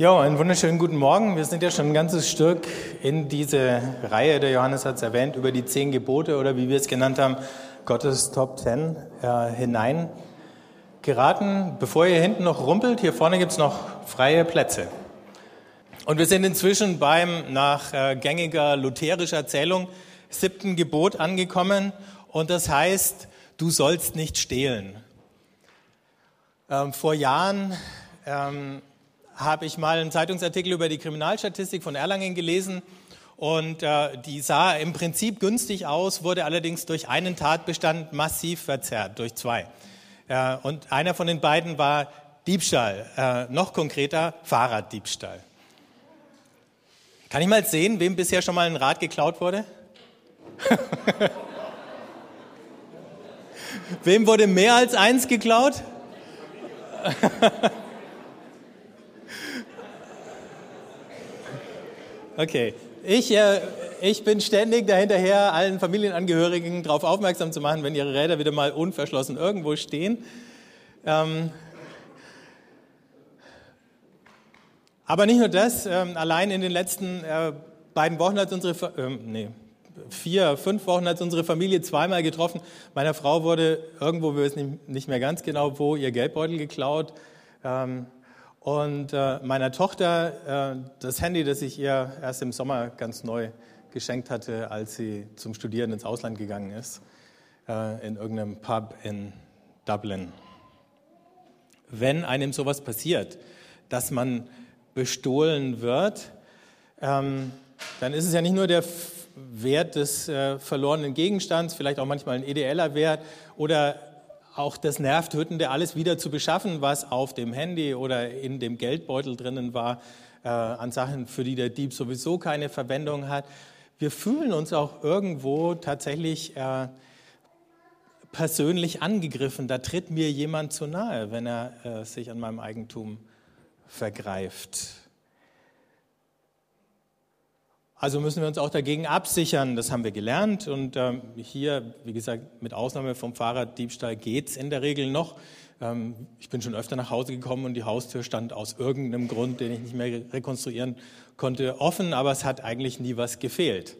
Ja, einen wunderschönen guten Morgen. Wir sind ja schon ein ganzes Stück in diese Reihe, der Johannes hat es erwähnt, über die zehn Gebote oder wie wir es genannt haben, Gottes Top Ten äh, hinein geraten. Bevor ihr hinten noch rumpelt, hier vorne gibt es noch freie Plätze. Und wir sind inzwischen beim nach äh, gängiger lutherischer Zählung siebten Gebot angekommen und das heißt, du sollst nicht stehlen. Ähm, vor Jahren ähm, habe ich mal einen Zeitungsartikel über die Kriminalstatistik von Erlangen gelesen und äh, die sah im Prinzip günstig aus, wurde allerdings durch einen Tatbestand massiv verzerrt, durch zwei. Äh, und einer von den beiden war Diebstahl, äh, noch konkreter Fahrraddiebstahl. Kann ich mal sehen, wem bisher schon mal ein Rad geklaut wurde? wem wurde mehr als eins geklaut? Okay. Ich, äh, ich bin ständig dahinterher, allen Familienangehörigen darauf aufmerksam zu machen, wenn ihre Räder wieder mal unverschlossen irgendwo stehen. Ähm, aber nicht nur das, ähm, allein in den letzten äh, beiden Wochen hat unsere, äh, nee, vier, fünf Wochen hat unsere Familie zweimal getroffen. Meiner Frau wurde irgendwo, wir wissen nicht mehr ganz genau wo, ihr Geldbeutel geklaut. Ähm, und äh, meiner Tochter äh, das Handy, das ich ihr erst im Sommer ganz neu geschenkt hatte, als sie zum Studieren ins Ausland gegangen ist, äh, in irgendeinem Pub in Dublin. Wenn einem sowas passiert, dass man bestohlen wird, ähm, dann ist es ja nicht nur der Wert des äh, verlorenen Gegenstands, vielleicht auch manchmal ein ideeller Wert oder auch das Nervtötende, alles wieder zu beschaffen, was auf dem Handy oder in dem Geldbeutel drinnen war, äh, an Sachen, für die der Dieb sowieso keine Verwendung hat. Wir fühlen uns auch irgendwo tatsächlich äh, persönlich angegriffen. Da tritt mir jemand zu nahe, wenn er äh, sich an meinem Eigentum vergreift. Also müssen wir uns auch dagegen absichern, das haben wir gelernt. Und ähm, hier, wie gesagt, mit Ausnahme vom Fahrraddiebstahl geht es in der Regel noch. Ähm, ich bin schon öfter nach Hause gekommen und die Haustür stand aus irgendeinem Grund, den ich nicht mehr rekonstruieren konnte, offen, aber es hat eigentlich nie was gefehlt.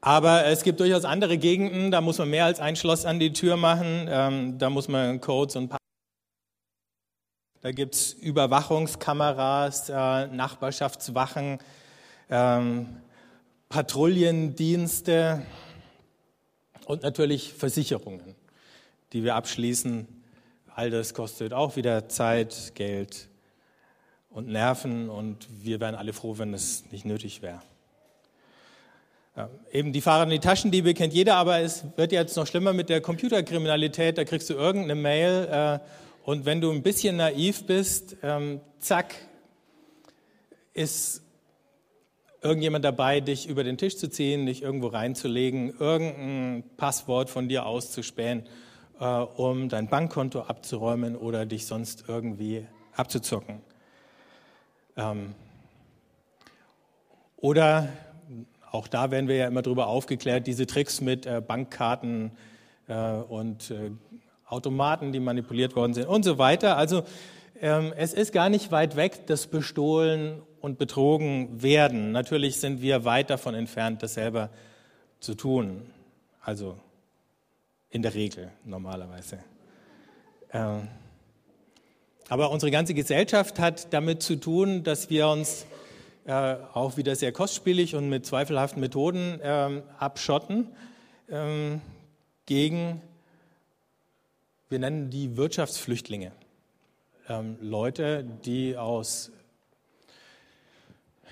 Aber es gibt durchaus andere Gegenden, da muss man mehr als ein Schloss an die Tür machen, ähm, da muss man Codes und da gibt es Überwachungskameras, äh, Nachbarschaftswachen, ähm, Patrouillendienste und natürlich Versicherungen, die wir abschließen. All das kostet auch wieder Zeit, Geld und Nerven und wir wären alle froh, wenn es nicht nötig wäre. Ja, eben die Fahrer in die Taschendiebe kennt jeder, aber es wird jetzt noch schlimmer mit der Computerkriminalität. Da kriegst du irgendeine Mail äh, und wenn du ein bisschen naiv bist, ähm, zack, ist irgendjemand dabei, dich über den Tisch zu ziehen, dich irgendwo reinzulegen, irgendein Passwort von dir auszuspähen, äh, um dein Bankkonto abzuräumen oder dich sonst irgendwie abzuzocken. Ähm, oder auch da werden wir ja immer darüber aufgeklärt, diese Tricks mit äh, Bankkarten äh, und äh, Automaten, die manipuliert worden sind und so weiter. Also ähm, es ist gar nicht weit weg, dass bestohlen und betrogen werden. Natürlich sind wir weit davon entfernt, das selber zu tun. Also in der Regel normalerweise. Ähm, aber unsere ganze Gesellschaft hat damit zu tun, dass wir uns äh, auch wieder sehr kostspielig und mit zweifelhaften Methoden äh, abschotten äh, gegen wir nennen die Wirtschaftsflüchtlinge. Ähm, Leute, die aus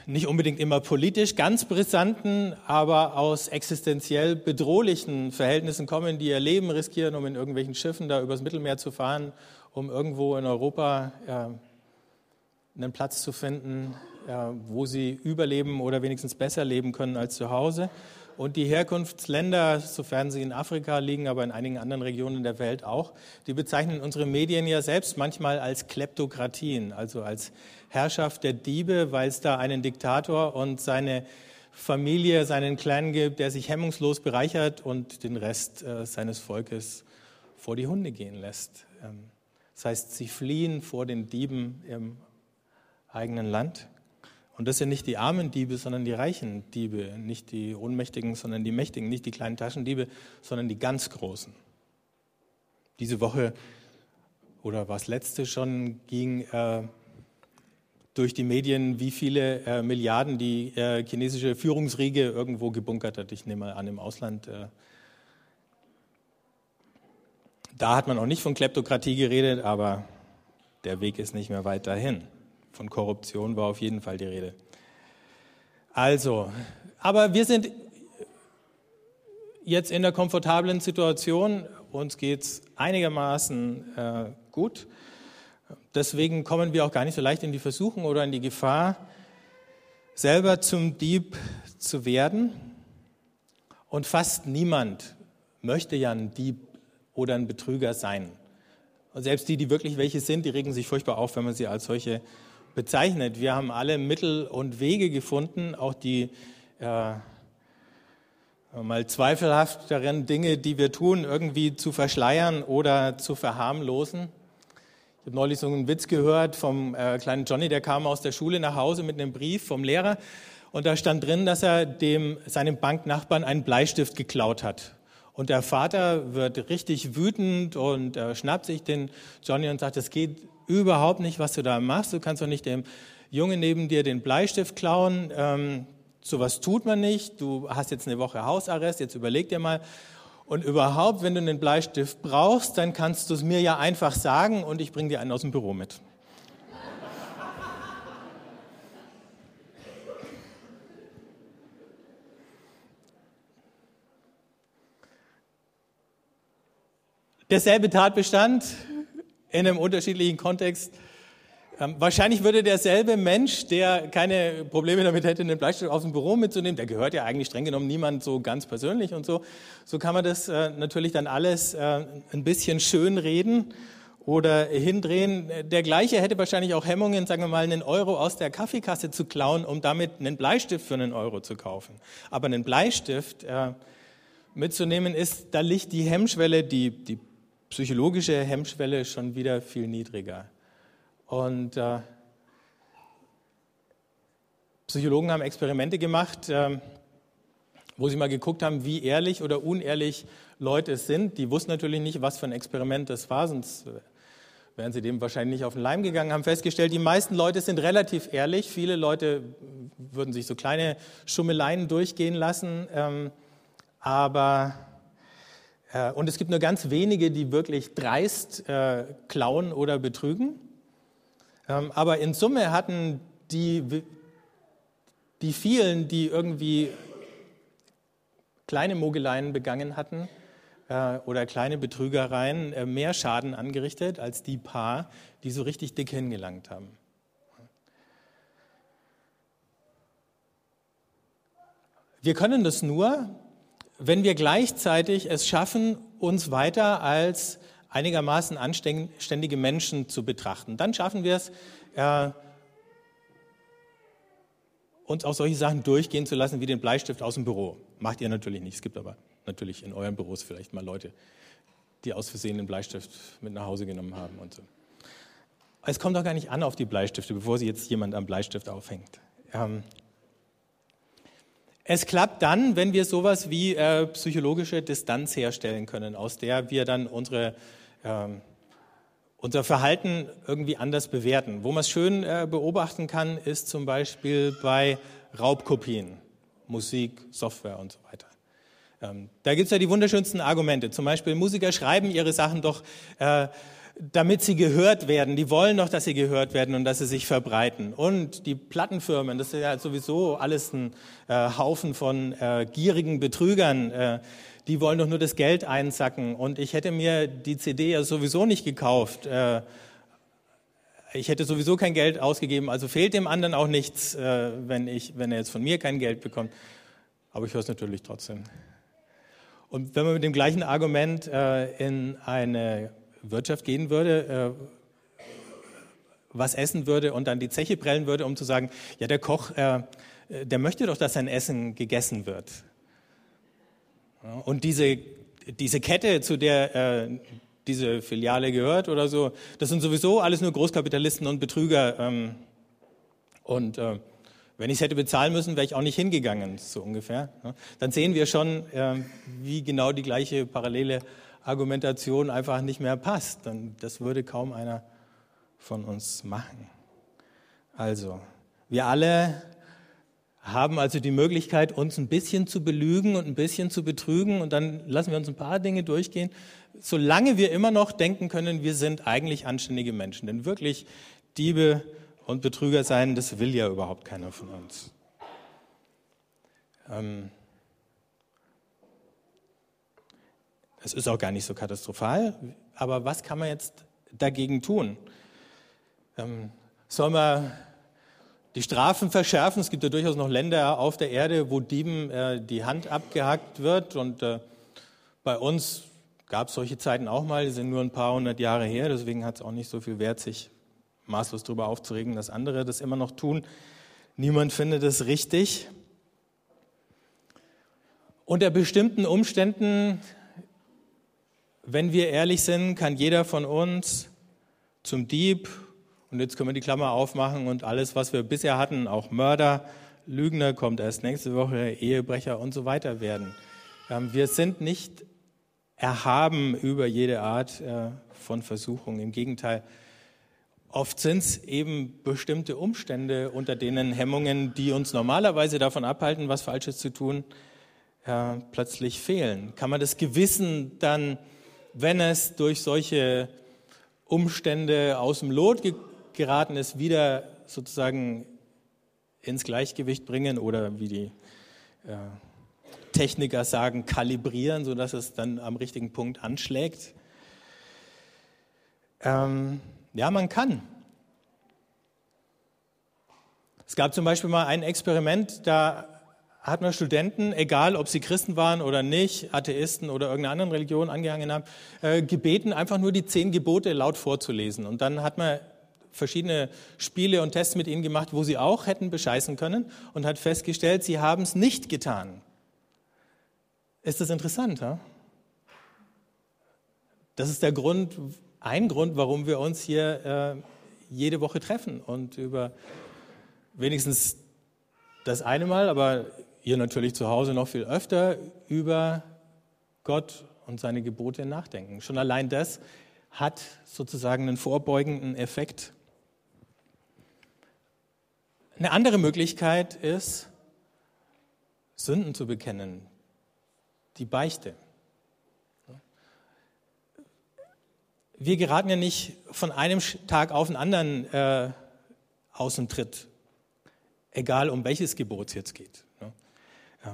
nicht unbedingt immer politisch ganz brisanten, aber aus existenziell bedrohlichen Verhältnissen kommen, die ihr Leben riskieren, um in irgendwelchen Schiffen da übers Mittelmeer zu fahren, um irgendwo in Europa äh, einen Platz zu finden, äh, wo sie überleben oder wenigstens besser leben können als zu Hause. Und die Herkunftsländer, sofern sie in Afrika liegen, aber in einigen anderen Regionen der Welt auch, die bezeichnen unsere Medien ja selbst manchmal als Kleptokratien, also als Herrschaft der Diebe, weil es da einen Diktator und seine Familie, seinen Clan gibt, der sich hemmungslos bereichert und den Rest äh, seines Volkes vor die Hunde gehen lässt. Ähm, Das heißt, sie fliehen vor den Dieben im eigenen Land. Und das sind nicht die armen Diebe, sondern die reichen Diebe, nicht die Ohnmächtigen, sondern die Mächtigen, nicht die kleinen Taschendiebe, sondern die ganz Großen. Diese Woche oder was letzte schon ging äh, durch die Medien, wie viele äh, Milliarden die äh, chinesische Führungsriege irgendwo gebunkert hat. Ich nehme mal an, im Ausland. Äh, da hat man auch nicht von Kleptokratie geredet, aber der Weg ist nicht mehr weit dahin. Von Korruption war auf jeden Fall die Rede. Also, aber wir sind jetzt in der komfortablen Situation. Uns geht es einigermaßen äh, gut. Deswegen kommen wir auch gar nicht so leicht in die Versuchung oder in die Gefahr, selber zum Dieb zu werden. Und fast niemand möchte ja ein Dieb oder ein Betrüger sein. Und selbst die, die wirklich welche sind, die regen sich furchtbar auf, wenn man sie als solche bezeichnet. Wir haben alle Mittel und Wege gefunden, auch die äh, mal zweifelhafteren Dinge, die wir tun, irgendwie zu verschleiern oder zu verharmlosen. Ich habe neulich so einen Witz gehört vom äh, kleinen Johnny, der kam aus der Schule nach Hause mit einem Brief vom Lehrer und da stand drin, dass er dem, seinem Banknachbarn einen Bleistift geklaut hat. Und der Vater wird richtig wütend und äh, schnappt sich den Johnny und sagt, es geht überhaupt nicht, was du da machst. Du kannst doch nicht dem Jungen neben dir den Bleistift klauen. Ähm, sowas tut man nicht. Du hast jetzt eine Woche Hausarrest, jetzt überleg dir mal. Und überhaupt, wenn du einen Bleistift brauchst, dann kannst du es mir ja einfach sagen und ich bringe dir einen aus dem Büro mit. Derselbe Tatbestand in einem unterschiedlichen Kontext ähm, wahrscheinlich würde derselbe Mensch, der keine Probleme damit hätte, einen Bleistift aus dem Büro mitzunehmen, der gehört ja eigentlich streng genommen niemand so ganz persönlich und so, so kann man das äh, natürlich dann alles äh, ein bisschen schön reden oder hindrehen. Der gleiche hätte wahrscheinlich auch Hemmungen, sagen wir mal, einen Euro aus der Kaffeekasse zu klauen, um damit einen Bleistift für einen Euro zu kaufen. Aber einen Bleistift äh, mitzunehmen ist, da liegt die Hemmschwelle, die, die psychologische Hemmschwelle schon wieder viel niedriger. Und äh, Psychologen haben Experimente gemacht, äh, wo sie mal geguckt haben, wie ehrlich oder unehrlich Leute sind. Die wussten natürlich nicht, was für ein Experiment das war, sonst äh, wären sie dem wahrscheinlich nicht auf den Leim gegangen, haben festgestellt, die meisten Leute sind relativ ehrlich. Viele Leute würden sich so kleine Schummeleien durchgehen lassen, ähm, aber und es gibt nur ganz wenige, die wirklich dreist äh, klauen oder betrügen. Ähm, aber in Summe hatten die, die vielen, die irgendwie kleine Mogeleien begangen hatten äh, oder kleine Betrügereien, äh, mehr Schaden angerichtet als die paar, die so richtig dick hingelangt haben. Wir können das nur, wenn wir gleichzeitig es schaffen, uns weiter als einigermaßen anständige Menschen zu betrachten. Dann schaffen wir es, äh, uns auch solche Sachen durchgehen zu lassen wie den Bleistift aus dem Büro. Macht ihr natürlich nicht. Es gibt aber natürlich in euren Büros vielleicht mal Leute, die aus Versehen den Bleistift mit nach Hause genommen haben und so. Es kommt doch gar nicht an auf die Bleistifte, bevor sie jetzt jemand am Bleistift aufhängt. Ähm, es klappt dann, wenn wir sowas wie äh, psychologische Distanz herstellen können, aus der wir dann unsere ähm, unser Verhalten irgendwie anders bewerten. Wo man es schön äh, beobachten kann, ist zum Beispiel bei Raubkopien, Musik, Software und so weiter. Ähm, da gibt es ja die wunderschönsten Argumente. Zum Beispiel Musiker schreiben ihre Sachen doch, äh, damit sie gehört werden. Die wollen doch, dass sie gehört werden und dass sie sich verbreiten. Und die Plattenfirmen, das ist ja sowieso alles ein äh, Haufen von äh, gierigen Betrügern. Äh, die wollen doch nur das Geld einsacken. Und ich hätte mir die CD ja sowieso nicht gekauft. Äh, ich hätte sowieso kein Geld ausgegeben, also fehlt dem anderen auch nichts, äh, wenn, ich, wenn er jetzt von mir kein Geld bekommt. Aber ich höre es natürlich trotzdem. Und wenn man mit dem gleichen Argument äh, in eine Wirtschaft gehen würde, was essen würde und dann die Zeche prellen würde, um zu sagen, ja, der Koch, der möchte doch, dass sein Essen gegessen wird. Und diese, diese Kette, zu der äh, diese Filiale gehört oder so. Das sind sowieso alles nur Großkapitalisten und Betrüger. Ähm, und äh, wenn ich es hätte bezahlen müssen, wäre ich auch nicht hingegangen, so ungefähr. Ne? Dann sehen wir schon, äh, wie genau die gleiche parallele Argumentation einfach nicht mehr passt. Das würde kaum einer von uns machen. Also, wir alle haben also die Möglichkeit, uns ein bisschen zu belügen und ein bisschen zu betrügen und dann lassen wir uns ein paar Dinge durchgehen, solange wir immer noch denken können, wir sind eigentlich anständige Menschen. Denn wirklich Diebe und Betrüger sein, das will ja überhaupt keiner von uns. Ähm es ist auch gar nicht so katastrophal, aber was kann man jetzt dagegen tun? Ähm, soll man die Strafen verschärfen? Es gibt ja durchaus noch Länder auf der Erde, wo Dieben äh, die Hand abgehackt wird. Und äh, bei uns gab es solche Zeiten auch mal, die sind nur ein paar hundert Jahre her. Deswegen hat es auch nicht so viel Wert, sich maßlos darüber aufzuregen, dass andere das immer noch tun. Niemand findet es richtig. Unter bestimmten Umständen, wenn wir ehrlich sind, kann jeder von uns zum Dieb und jetzt können wir die Klammer aufmachen und alles, was wir bisher hatten, auch Mörder, Lügner kommt erst nächste Woche, Ehebrecher und so weiter werden. Ähm, wir sind nicht erhaben über jede Art äh, von Versuchung. Im Gegenteil, oft sind es eben bestimmte Umstände, unter denen Hemmungen, die uns normalerweise davon abhalten, was Falsches zu tun, äh, plötzlich fehlen. Kann man das Gewissen dann, wenn es durch solche Umstände aus dem Lot geraten ist, wieder sozusagen ins Gleichgewicht bringen oder wie die äh, Techniker sagen, kalibrieren, sodass es dann am richtigen Punkt anschlägt. Ähm, ja, man kann. Es gab zum Beispiel mal ein Experiment, da hat man Studenten, egal ob sie Christen waren oder nicht, Atheisten oder irgendeiner anderen Religion angehangen haben, äh, gebeten, einfach nur die zehn Gebote laut vorzulesen. Und dann hat man verschiedene Spiele und Tests mit ihnen gemacht, wo sie auch hätten bescheißen können und hat festgestellt, sie haben es nicht getan. Ist das interessant? Ja? Das ist der Grund, ein Grund, warum wir uns hier äh, jede Woche treffen und über wenigstens das eine Mal, aber ihr natürlich zu Hause noch viel öfter über Gott und seine Gebote nachdenken. Schon allein das hat sozusagen einen vorbeugenden Effekt eine andere Möglichkeit ist, Sünden zu bekennen, die Beichte. Wir geraten ja nicht von einem Tag auf den anderen äh, aus dem Tritt, egal um welches Gebot es jetzt geht,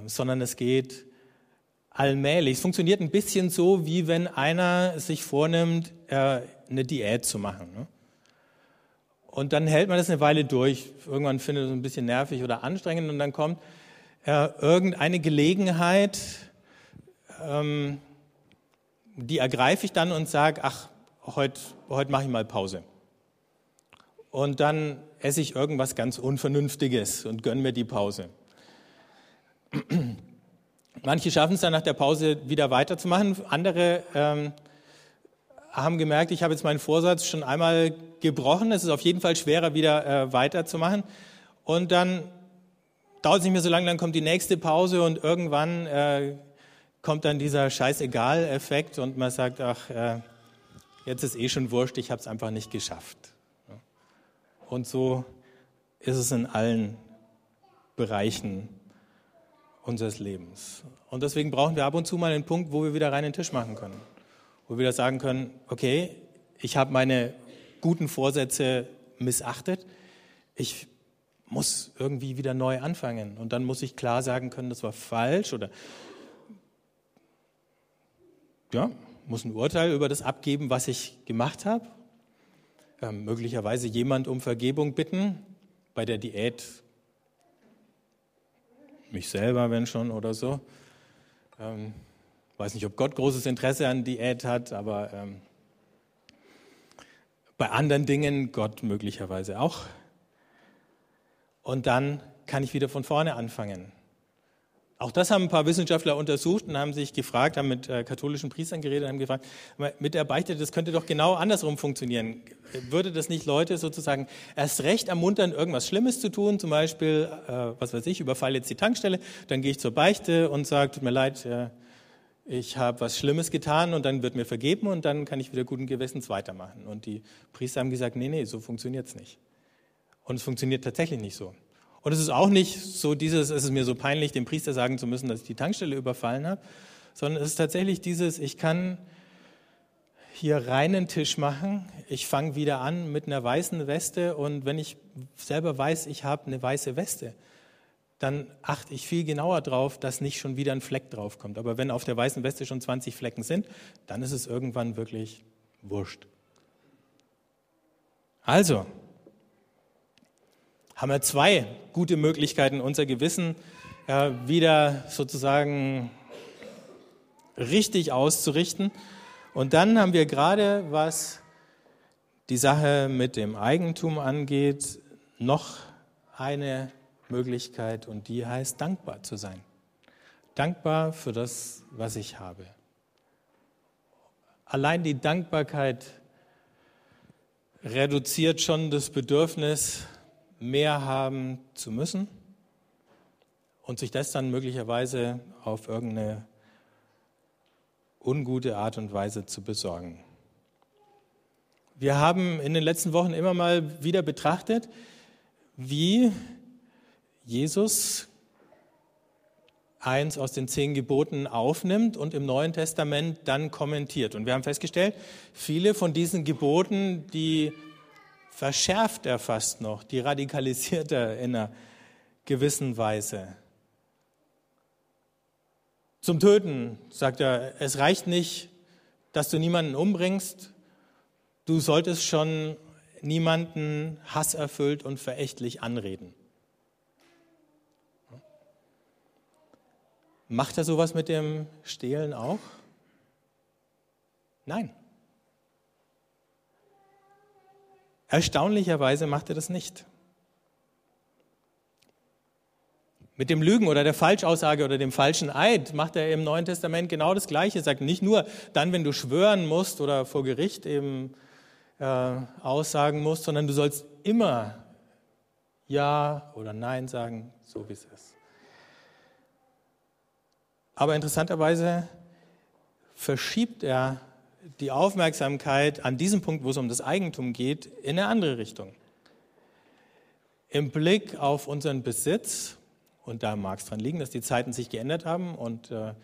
sondern es geht allmählich. Es funktioniert ein bisschen so, wie wenn einer sich vornimmt, äh, eine Diät zu machen. Ne? Und dann hält man das eine Weile durch. Irgendwann findet es ein bisschen nervig oder anstrengend und dann kommt äh, irgendeine Gelegenheit, ähm, die ergreife ich dann und sage, ach, heute heut mache ich mal Pause. Und dann esse ich irgendwas ganz Unvernünftiges und gönne mir die Pause. Manche schaffen es dann nach der Pause wieder weiterzumachen, andere ähm, haben gemerkt, ich habe jetzt meinen Vorsatz schon einmal gebrochen. Es ist auf jeden Fall schwerer, wieder äh, weiterzumachen. Und dann dauert es nicht mehr so lange, dann kommt die nächste Pause und irgendwann äh, kommt dann dieser Scheißegal-Effekt und man sagt, ach, äh, jetzt ist eh schon wurscht, ich habe es einfach nicht geschafft. Und so ist es in allen Bereichen unseres Lebens. Und deswegen brauchen wir ab und zu mal einen Punkt, wo wir wieder rein den Tisch machen können wo wir sagen können, okay, ich habe meine guten Vorsätze missachtet, ich muss irgendwie wieder neu anfangen. Und dann muss ich klar sagen können, das war falsch oder ja, muss ein Urteil über das abgeben, was ich gemacht habe. Ähm, möglicherweise jemand um Vergebung bitten, bei der Diät mich selber, wenn schon oder so. Ähm, weiß nicht, ob Gott großes Interesse an Diät hat, aber ähm, bei anderen Dingen Gott möglicherweise auch. Und dann kann ich wieder von vorne anfangen. Auch das haben ein paar Wissenschaftler untersucht und haben sich gefragt, haben mit äh, katholischen Priestern geredet, haben gefragt, mit der Beichte, das könnte doch genau andersrum funktionieren. Würde das nicht Leute sozusagen erst recht ermuntern, irgendwas Schlimmes zu tun, zum Beispiel, äh, was weiß ich, überfall jetzt die Tankstelle, dann gehe ich zur Beichte und sage, tut mir leid, äh, ich habe was Schlimmes getan und dann wird mir vergeben und dann kann ich wieder guten Gewissens weitermachen. Und die Priester haben gesagt, nee, nee, so funktioniert es nicht. Und es funktioniert tatsächlich nicht so. Und es ist auch nicht so dieses, es ist mir so peinlich, dem Priester sagen zu müssen, dass ich die Tankstelle überfallen habe, sondern es ist tatsächlich dieses, ich kann hier reinen Tisch machen, ich fange wieder an mit einer weißen Weste und wenn ich selber weiß, ich habe eine weiße Weste, dann achte ich viel genauer drauf, dass nicht schon wieder ein Fleck draufkommt. Aber wenn auf der weißen Weste schon 20 Flecken sind, dann ist es irgendwann wirklich wurscht. Also, haben wir zwei gute Möglichkeiten, unser Gewissen ja, wieder sozusagen richtig auszurichten. Und dann haben wir gerade, was die Sache mit dem Eigentum angeht, noch eine Möglichkeit und die heißt dankbar zu sein. Dankbar für das, was ich habe. Allein die Dankbarkeit reduziert schon das Bedürfnis, mehr haben zu müssen und sich das dann möglicherweise auf irgendeine ungute Art und Weise zu besorgen. Wir haben in den letzten Wochen immer mal wieder betrachtet, wie Jesus eins aus den zehn Geboten aufnimmt und im Neuen Testament dann kommentiert. Und wir haben festgestellt, viele von diesen Geboten, die verschärft er fast noch, die radikalisiert er in einer gewissen Weise. Zum Töten sagt er, es reicht nicht, dass du niemanden umbringst, du solltest schon niemanden hasserfüllt und verächtlich anreden. Macht er sowas mit dem Stehlen auch? Nein. Erstaunlicherweise macht er das nicht. Mit dem Lügen oder der Falschaussage oder dem falschen Eid macht er im Neuen Testament genau das Gleiche. Er sagt nicht nur dann, wenn du schwören musst oder vor Gericht eben äh, aussagen musst, sondern du sollst immer Ja oder Nein sagen, so wie es ist. Aber interessanterweise verschiebt er die Aufmerksamkeit an diesem Punkt, wo es um das Eigentum geht, in eine andere Richtung. Im Blick auf unseren Besitz, und da mag es dran liegen, dass die Zeiten sich geändert haben und äh,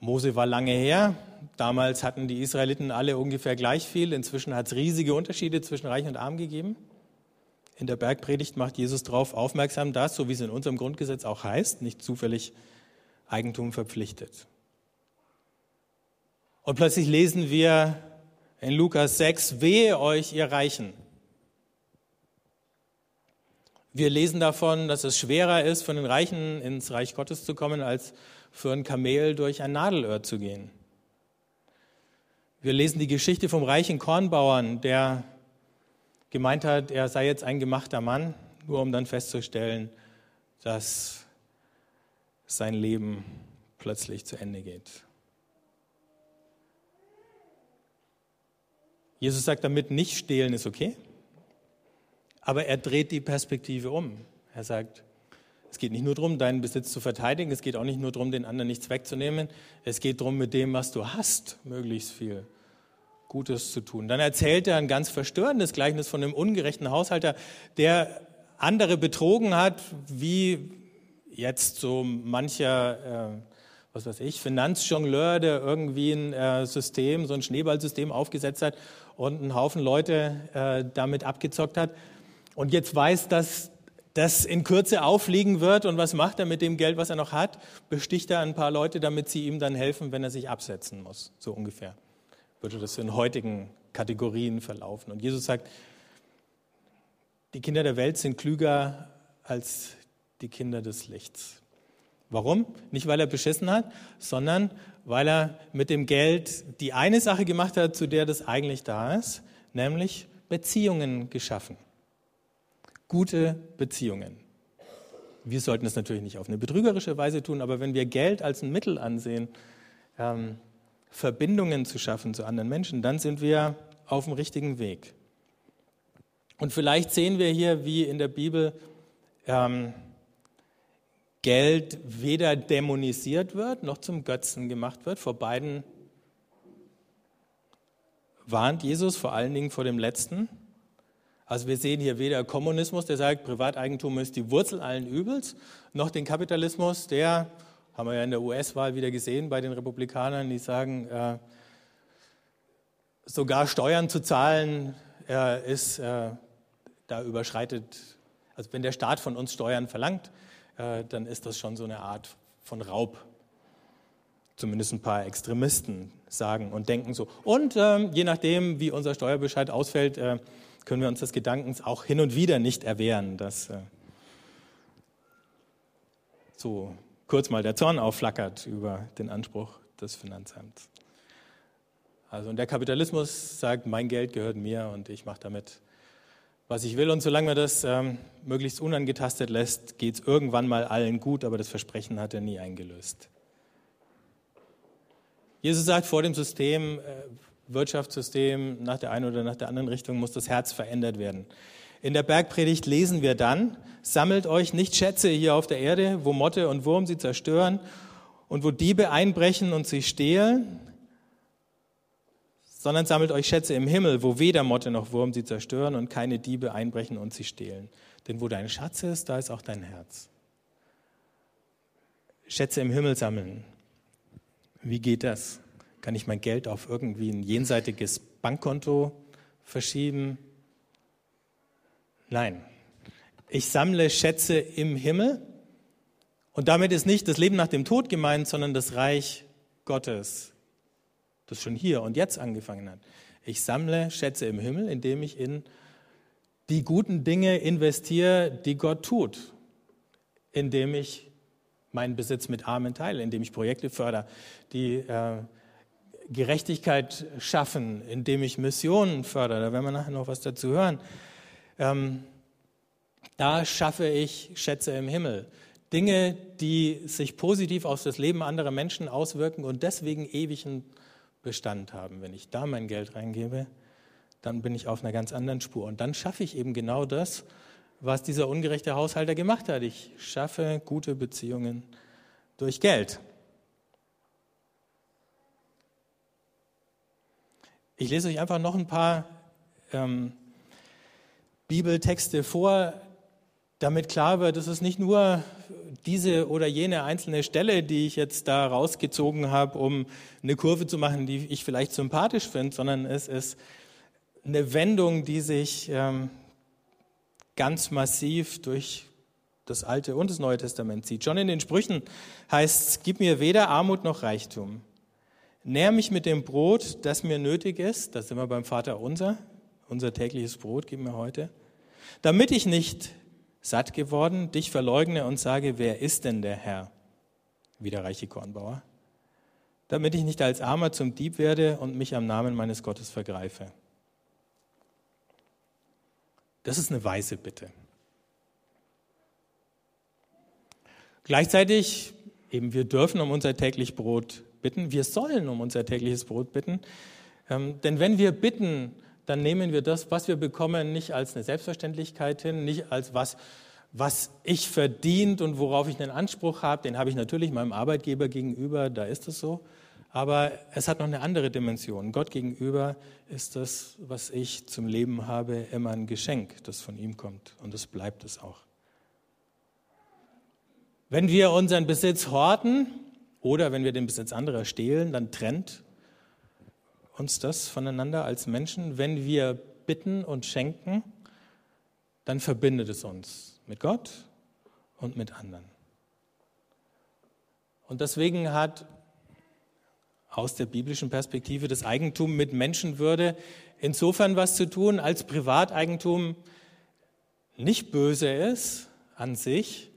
Mose war lange her. Damals hatten die Israeliten alle ungefähr gleich viel. Inzwischen hat es riesige Unterschiede zwischen Reich und Arm gegeben. In der Bergpredigt macht Jesus darauf aufmerksam, dass, so wie es in unserem Grundgesetz auch heißt, nicht zufällig Eigentum verpflichtet. Und plötzlich lesen wir in Lukas 6, wehe euch, ihr Reichen. Wir lesen davon, dass es schwerer ist, für den Reichen ins Reich Gottes zu kommen, als für ein Kamel durch ein Nadelöhr zu gehen. Wir lesen die Geschichte vom reichen Kornbauern, der gemeint hat, er sei jetzt ein gemachter Mann, nur um dann festzustellen, dass sein Leben plötzlich zu Ende geht. Jesus sagt damit nicht, stehlen ist okay, aber er dreht die Perspektive um. Er sagt, es geht nicht nur darum, deinen Besitz zu verteidigen, es geht auch nicht nur darum, den anderen nichts wegzunehmen, es geht darum, mit dem, was du hast, möglichst viel Gutes zu tun. Dann erzählt er ein ganz verstörendes Gleichnis von einem ungerechten Haushalter, der andere betrogen hat, wie jetzt so mancher äh, was weiß ich, Finanzjongleur, der irgendwie ein äh, System, so ein Schneeballsystem aufgesetzt hat und einen Haufen Leute äh, damit abgezockt hat. Und jetzt weiß, dass das in Kürze aufliegen wird. Und was macht er mit dem Geld, was er noch hat? Besticht er ein paar Leute, damit sie ihm dann helfen, wenn er sich absetzen muss. So ungefähr würde das in heutigen Kategorien verlaufen. Und Jesus sagt, die Kinder der Welt sind klüger als die Kinder des Lichts. Warum? Nicht, weil er beschissen hat, sondern weil er mit dem Geld die eine Sache gemacht hat, zu der das eigentlich da ist, nämlich Beziehungen geschaffen. Gute Beziehungen. Wir sollten es natürlich nicht auf eine betrügerische Weise tun, aber wenn wir Geld als ein Mittel ansehen, ähm, Verbindungen zu schaffen zu anderen Menschen, dann sind wir auf dem richtigen Weg. Und vielleicht sehen wir hier, wie in der Bibel ähm, Geld weder dämonisiert wird noch zum Götzen gemacht wird. Vor beiden warnt Jesus vor allen Dingen vor dem letzten. Also wir sehen hier weder Kommunismus, der sagt, Privateigentum ist die Wurzel allen Übels, noch den Kapitalismus, der, haben wir ja in der US-Wahl wieder gesehen bei den Republikanern, die sagen, äh, sogar Steuern zu zahlen äh, ist, äh, da überschreitet, also wenn der Staat von uns Steuern verlangt, äh, dann ist das schon so eine Art von Raub. Zumindest ein paar Extremisten sagen und denken so. Und ähm, je nachdem, wie unser Steuerbescheid ausfällt, äh, können wir uns des Gedankens auch hin und wieder nicht erwehren, dass äh, so kurz mal der Zorn aufflackert über den Anspruch des Finanzamts. Also und der Kapitalismus sagt, mein Geld gehört mir und ich mache damit, was ich will. Und solange man das ähm, möglichst unangetastet lässt, geht es irgendwann mal allen gut, aber das Versprechen hat er nie eingelöst. Jesus sagt, vor dem System, äh, Wirtschaftssystem, nach der einen oder nach der anderen Richtung muss das Herz verändert werden. In der Bergpredigt lesen wir dann, sammelt euch nicht Schätze hier auf der Erde, wo Motte und Wurm sie zerstören und wo Diebe einbrechen und sie stehlen, sondern sammelt euch Schätze im Himmel, wo weder Motte noch Wurm sie zerstören und keine Diebe einbrechen und sie stehlen. Denn wo dein Schatz ist, da ist auch dein Herz. Schätze im Himmel sammeln. Wie geht das? Kann ich mein Geld auf irgendwie ein jenseitiges Bankkonto verschieben? Nein. Ich sammle Schätze im Himmel und damit ist nicht das Leben nach dem Tod gemeint, sondern das Reich Gottes, das schon hier und jetzt angefangen hat. Ich sammle Schätze im Himmel, indem ich in die guten Dinge investiere, die Gott tut, indem ich meinen Besitz mit Armen teile, indem ich Projekte fördere, die äh, Gerechtigkeit schaffen, indem ich Missionen fördere. Da werden wir nachher noch was dazu hören. Ähm, da schaffe ich Schätze im Himmel. Dinge, die sich positiv auf das Leben anderer Menschen auswirken und deswegen ewigen Bestand haben. Wenn ich da mein Geld reingebe, dann bin ich auf einer ganz anderen Spur. Und dann schaffe ich eben genau das, was dieser ungerechte Haushalter gemacht hat. Ich schaffe gute Beziehungen durch Geld. Ich lese euch einfach noch ein paar ähm, Bibeltexte vor, damit klar wird, es ist nicht nur diese oder jene einzelne Stelle, die ich jetzt da rausgezogen habe, um eine Kurve zu machen, die ich vielleicht sympathisch finde, sondern es ist eine Wendung, die sich ähm, ganz massiv durch das Alte und das Neue Testament zieht. Schon in den Sprüchen heißt es, gib mir weder Armut noch Reichtum. Nähr mich mit dem Brot, das mir nötig ist, das sind wir beim Vater unser, unser tägliches Brot gib mir heute, damit ich nicht satt geworden dich verleugne und sage, wer ist denn der Herr? Wie der reiche Kornbauer. Damit ich nicht als Armer zum Dieb werde und mich am Namen meines Gottes vergreife. Das ist eine weise Bitte. Gleichzeitig, eben wir dürfen um unser täglich Brot bitten, wir sollen um unser tägliches Brot bitten. Ähm, denn wenn wir bitten, dann nehmen wir das, was wir bekommen, nicht als eine Selbstverständlichkeit hin, nicht als was, was ich verdient und worauf ich einen Anspruch habe. Den habe ich natürlich meinem Arbeitgeber gegenüber, da ist es so. Aber es hat noch eine andere Dimension. Gott gegenüber ist das, was ich zum Leben habe, immer ein Geschenk, das von ihm kommt. Und das bleibt es auch. Wenn wir unseren Besitz horten oder wenn wir den Besitz anderer stehlen, dann trennt uns das voneinander als Menschen. Wenn wir bitten und schenken, dann verbindet es uns mit Gott und mit anderen. Und deswegen hat aus der biblischen Perspektive das Eigentum mit Menschenwürde insofern was zu tun, als Privateigentum nicht böse ist an sich,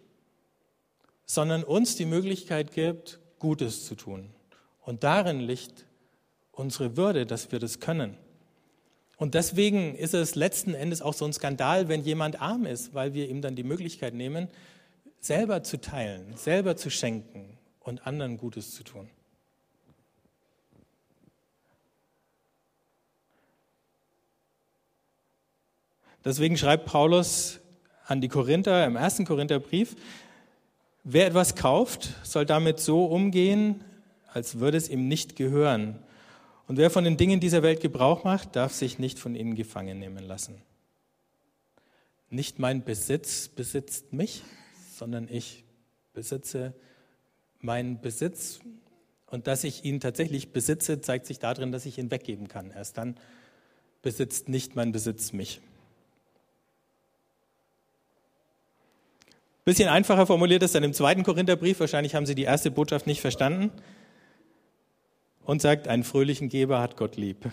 sondern uns die Möglichkeit gibt, Gutes zu tun. Und darin liegt unsere Würde, dass wir das können. Und deswegen ist es letzten Endes auch so ein Skandal, wenn jemand arm ist, weil wir ihm dann die Möglichkeit nehmen, selber zu teilen, selber zu schenken und anderen Gutes zu tun. Deswegen schreibt Paulus an die Korinther im ersten Korintherbrief, wer etwas kauft, soll damit so umgehen, als würde es ihm nicht gehören. Und wer von den Dingen dieser Welt Gebrauch macht, darf sich nicht von ihnen gefangen nehmen lassen. Nicht mein Besitz besitzt mich, sondern ich besitze meinen Besitz. Und dass ich ihn tatsächlich besitze, zeigt sich darin, dass ich ihn weggeben kann. Erst dann besitzt nicht mein Besitz mich. Bisschen einfacher formuliert ist dann im zweiten Korintherbrief, wahrscheinlich haben Sie die erste Botschaft nicht verstanden, und sagt, einen fröhlichen Geber hat Gott lieb.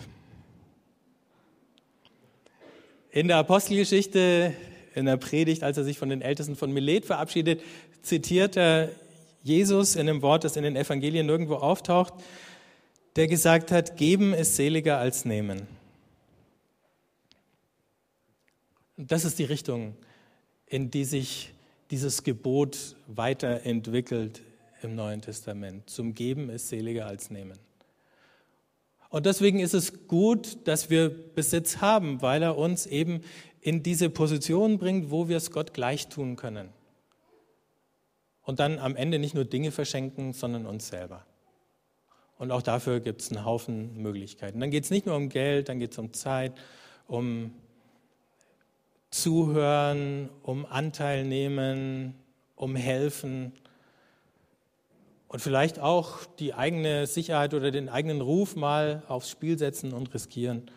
In der Apostelgeschichte, in der Predigt, als er sich von den Ältesten von Milet verabschiedet, zitiert er Jesus in einem Wort, das in den Evangelien nirgendwo auftaucht, der gesagt hat, geben ist seliger als nehmen. Das ist die Richtung, in die sich dieses Gebot weiterentwickelt im Neuen Testament. Zum Geben ist seliger als nehmen. Und deswegen ist es gut, dass wir Besitz haben, weil er uns eben in diese Position bringt, wo wir es Gott gleich tun können. Und dann am Ende nicht nur Dinge verschenken, sondern uns selber. Und auch dafür gibt es einen Haufen Möglichkeiten. Dann geht es nicht nur um Geld, dann geht es um Zeit, um Zuhören, um Anteil nehmen, um helfen und vielleicht auch die eigene Sicherheit oder den eigenen Ruf mal aufs Spiel setzen und riskieren,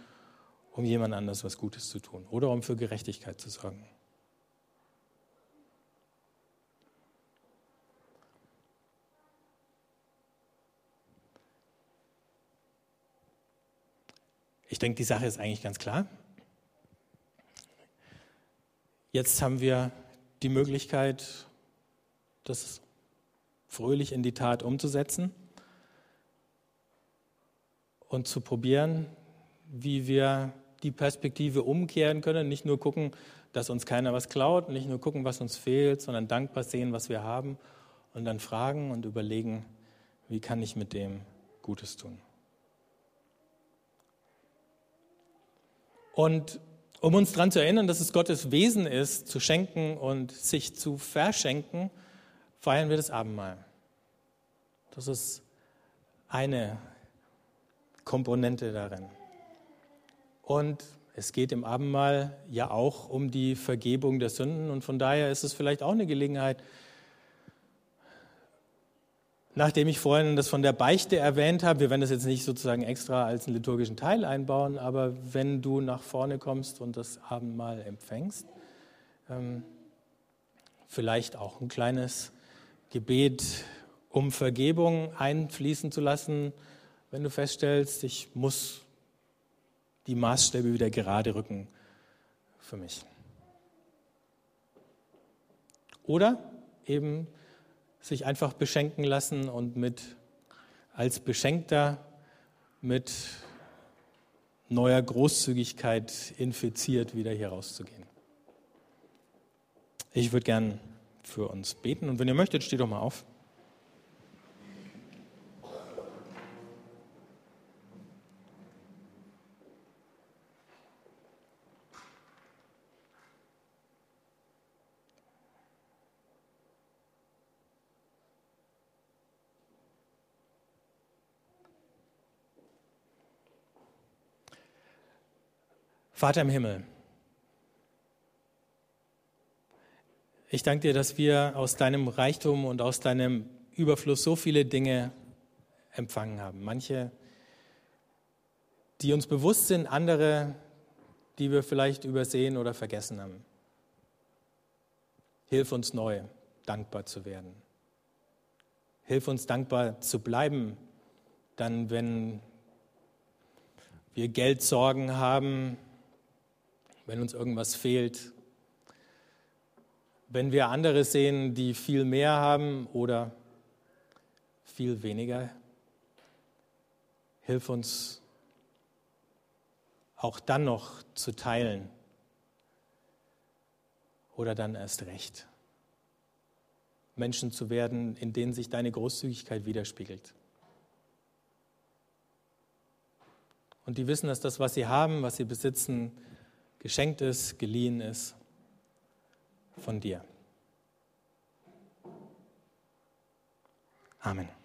um jemand anders was Gutes zu tun oder um für Gerechtigkeit zu sorgen. Ich denke, die Sache ist eigentlich ganz klar. Jetzt haben wir die Möglichkeit, das fröhlich in die Tat umzusetzen und zu probieren, wie wir die Perspektive umkehren können, nicht nur gucken, dass uns keiner was klaut, nicht nur gucken, was uns fehlt, sondern dankbar sehen, was wir haben und dann fragen und überlegen, wie kann ich mit dem Gutes tun. Und um uns daran zu erinnern, dass es Gottes Wesen ist, zu schenken und sich zu verschenken, feiern wir das Abendmahl. Das ist eine Komponente darin. Und es geht im Abendmahl ja auch um die Vergebung der Sünden und von daher ist es vielleicht auch eine Gelegenheit, Nachdem ich vorhin das von der Beichte erwähnt habe, wir werden das jetzt nicht sozusagen extra als einen liturgischen Teil einbauen, aber wenn du nach vorne kommst und das Abendmahl empfängst, ähm, vielleicht auch ein kleines Gebet um Vergebung einfließen zu lassen, wenn du feststellst, ich muss die Maßstäbe wieder gerade rücken für mich. Oder eben sich einfach beschenken lassen und mit als Beschenkter mit neuer Großzügigkeit infiziert wieder hier rauszugehen. Ich würde gern für uns beten und wenn ihr möchtet, steht doch mal auf. Vater im Himmel, ich danke dir, dass wir aus deinem Reichtum und aus deinem Überfluss so viele Dinge empfangen haben. Manche, die uns bewusst sind, andere, die wir vielleicht übersehen oder vergessen haben. Hilf uns neu, dankbar zu werden. Hilf uns dankbar zu bleiben, dann wenn wir Geldsorgen haben, wenn uns irgendwas fehlt, wenn wir andere sehen, die viel mehr haben oder viel weniger. Hilf uns auch dann noch zu teilen oder dann erst recht. Menschen zu werden, in denen sich deine Großzügigkeit widerspiegelt. Und die wissen, dass das, was sie haben, was sie besitzen, geschenkt ist, geliehen ist von dir. Amen.